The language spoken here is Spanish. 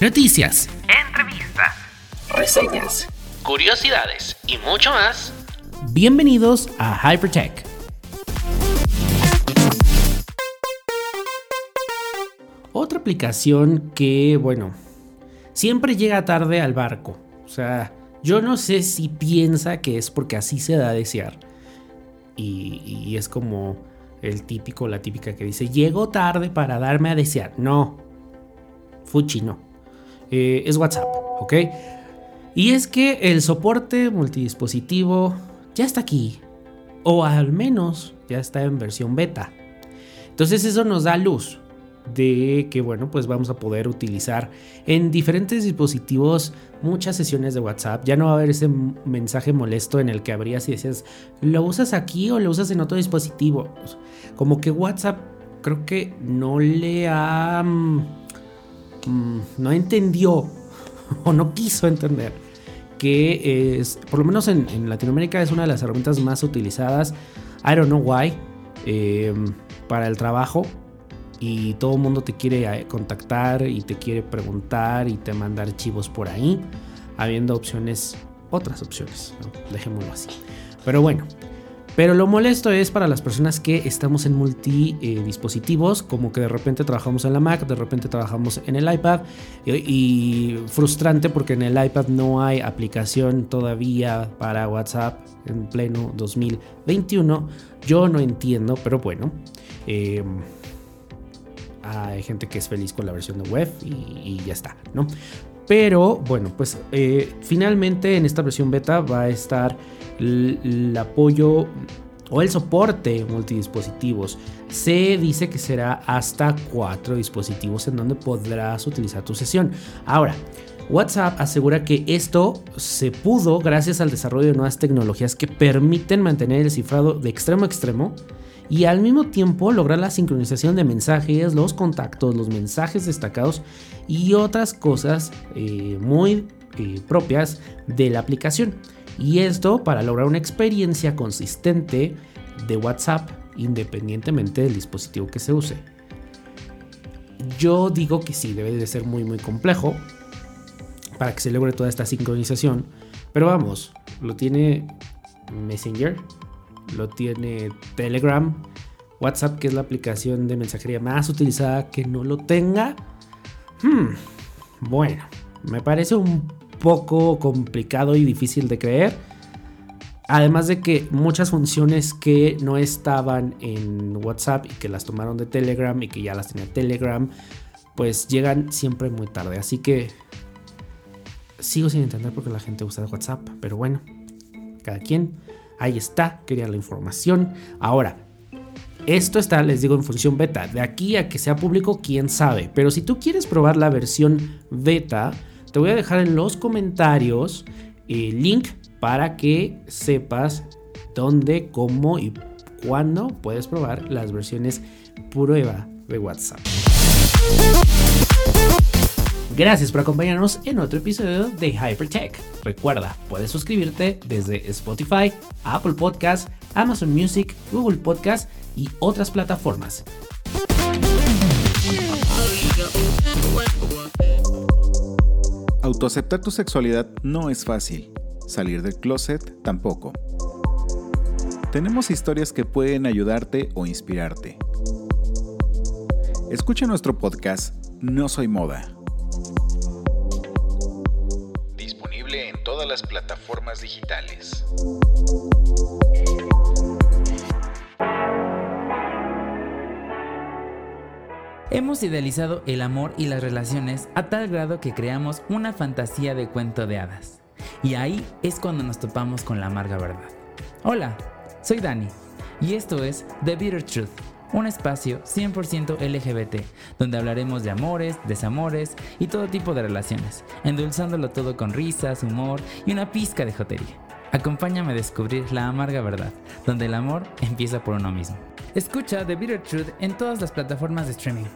noticias, entrevistas, reseñas, curiosidades y mucho más. Bienvenidos a Hypertech. Otra aplicación que, bueno, siempre llega tarde al barco. O sea, yo no sé si piensa que es porque así se da a desear. Y, es como el típico, la típica que dice, llego tarde para darme a desear. No, Fuchi no. Eh, es WhatsApp, ¿ok? Y es que el soporte multidispositivo ya está aquí. O al menos ya está en versión beta. Entonces eso nos da luz de que bueno pues vamos a poder utilizar en diferentes dispositivos muchas sesiones de WhatsApp ya no va a haber ese mensaje molesto en el que habría si decías lo usas aquí o lo usas en otro dispositivo como que WhatsApp creo que no le ha mm, mm, no entendió o no quiso entender que es por lo menos en, Latinoamérica es una de las herramientas más utilizadas. I don't know why eh, para el trabajo. Y todo el mundo te quiere eh, contactar y te quiere preguntar y te manda archivos por ahí, habiendo opciones, otras opciones, dejémoslo así. Pero bueno, pero lo molesto es para las personas que estamos en multi dispositivos, como que de repente trabajamos en la Mac, de repente trabajamos en el iPad, y, y, frustrante porque en el iPad no hay aplicación todavía para WhatsApp en pleno 2021. Yo no entiendo, pero bueno. Eh, hay gente que es feliz con la versión de web y, ya está, ¿no? Pero bueno, pues eh, finalmente en esta versión beta va a estar el, apoyo o el soporte multidispositivos. Se dice que será hasta cuatro dispositivos en donde podrás utilizar tu sesión. Ahora, WhatsApp asegura que esto se pudo gracias al desarrollo de nuevas tecnologías que permiten mantener el cifrado de extremo a extremo y al mismo tiempo lograr la sincronización de mensajes, los contactos, los mensajes destacados y otras cosas eh, muy eh, propias de la aplicación. Y esto para lograr una experiencia consistente de WhatsApp independientemente del dispositivo que se use. Yo digo que sí, debe de ser muy muy complejo para que se logre toda esta sincronización. Pero vamos, lo tiene Messenger, lo tiene Telegram, WhatsApp, que es la aplicación de mensajería más utilizada, que no lo tenga. Hmm, bueno, me parece un poco complicado y difícil de creer. Además de que muchas funciones que no estaban en WhatsApp y que las tomaron de Telegram y que ya las tenía Telegram, pues llegan siempre muy tarde. Así que sigo sin entender por qué la gente usa WhatsApp. Pero bueno, cada quien. Ahí está, quería la información. Ahora, esto está, les digo, en función beta. De aquí a que sea público, quién sabe. Pero si tú quieres probar la versión beta, te voy a dejar en los comentarios el link para que sepas dónde, cómo y cuándo puedes probar las versiones prueba de WhatsApp. Gracias por acompañarnos en otro episodio de Hypertech. Recuerda, puedes suscribirte desde Spotify, Apple Podcast, Amazon Music, Google Podcast y otras plataformas. Autoaceptar tu sexualidad no es fácil. Salir del closet tampoco. Tenemos historias que pueden ayudarte o inspirarte. Escucha nuestro podcast No Soy Moda todas las plataformas digitales. Hemos idealizado el amor y las relaciones a tal grado que creamos una fantasía de cuento de hadas. Y ahí es cuando nos topamos con la amarga verdad. Hola, soy Dani y esto es The Bitter Truth un espacio 100% LGBT, donde hablaremos de amores, desamores y todo tipo de relaciones, endulzándolo todo con risas, humor y una pizca de jotería. Acompáñame a descubrir la amarga verdad, donde el amor empieza por uno mismo. Escucha The Bitter Truth en todas las plataformas de streaming.